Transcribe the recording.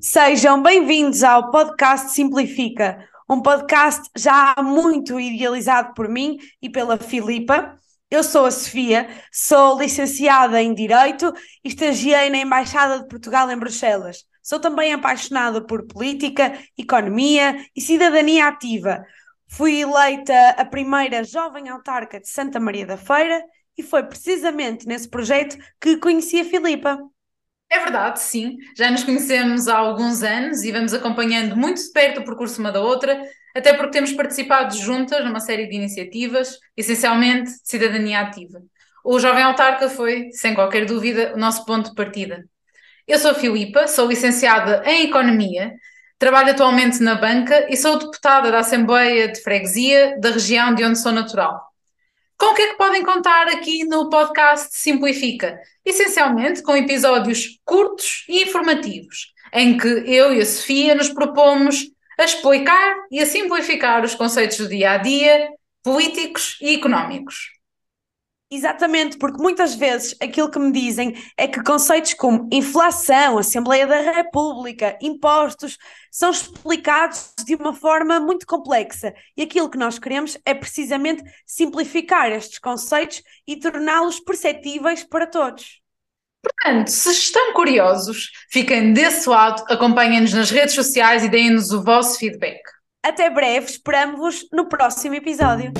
Sejam bem-vindos ao podcast Simplifica, um podcast já muito idealizado por mim e pela Filipa. Eu sou a Sofia, sou licenciada em Direito e estagiei na Embaixada de Portugal em Bruxelas. Sou também apaixonada por política, economia e cidadania ativa. Fui eleita a primeira jovem autarca de Santa Maria da Feira e foi precisamente nesse projeto que conheci a Filipa. É verdade, sim. Já nos conhecemos há alguns anos e vamos acompanhando muito de perto o percurso uma da outra, até porque temos participado juntas numa série de iniciativas, essencialmente de cidadania ativa. O Jovem Autarca foi, sem qualquer dúvida, o nosso ponto de partida. Eu sou Filipa, sou licenciada em Economia, trabalho atualmente na banca e sou deputada da Assembleia de Freguesia da região de onde sou natural. Com o que é que podem contar aqui no podcast Simplifica? Essencialmente com episódios curtos e informativos, em que eu e a Sofia nos propomos a explicar e a simplificar os conceitos do dia a dia, políticos e económicos. Exatamente, porque muitas vezes aquilo que me dizem é que conceitos como inflação, Assembleia da República, impostos, são explicados de uma forma muito complexa. E aquilo que nós queremos é precisamente simplificar estes conceitos e torná-los perceptíveis para todos. Portanto, se estão curiosos, fiquem desse lado, acompanhem-nos nas redes sociais e deem-nos o vosso feedback. Até breve, esperamos-vos no próximo episódio.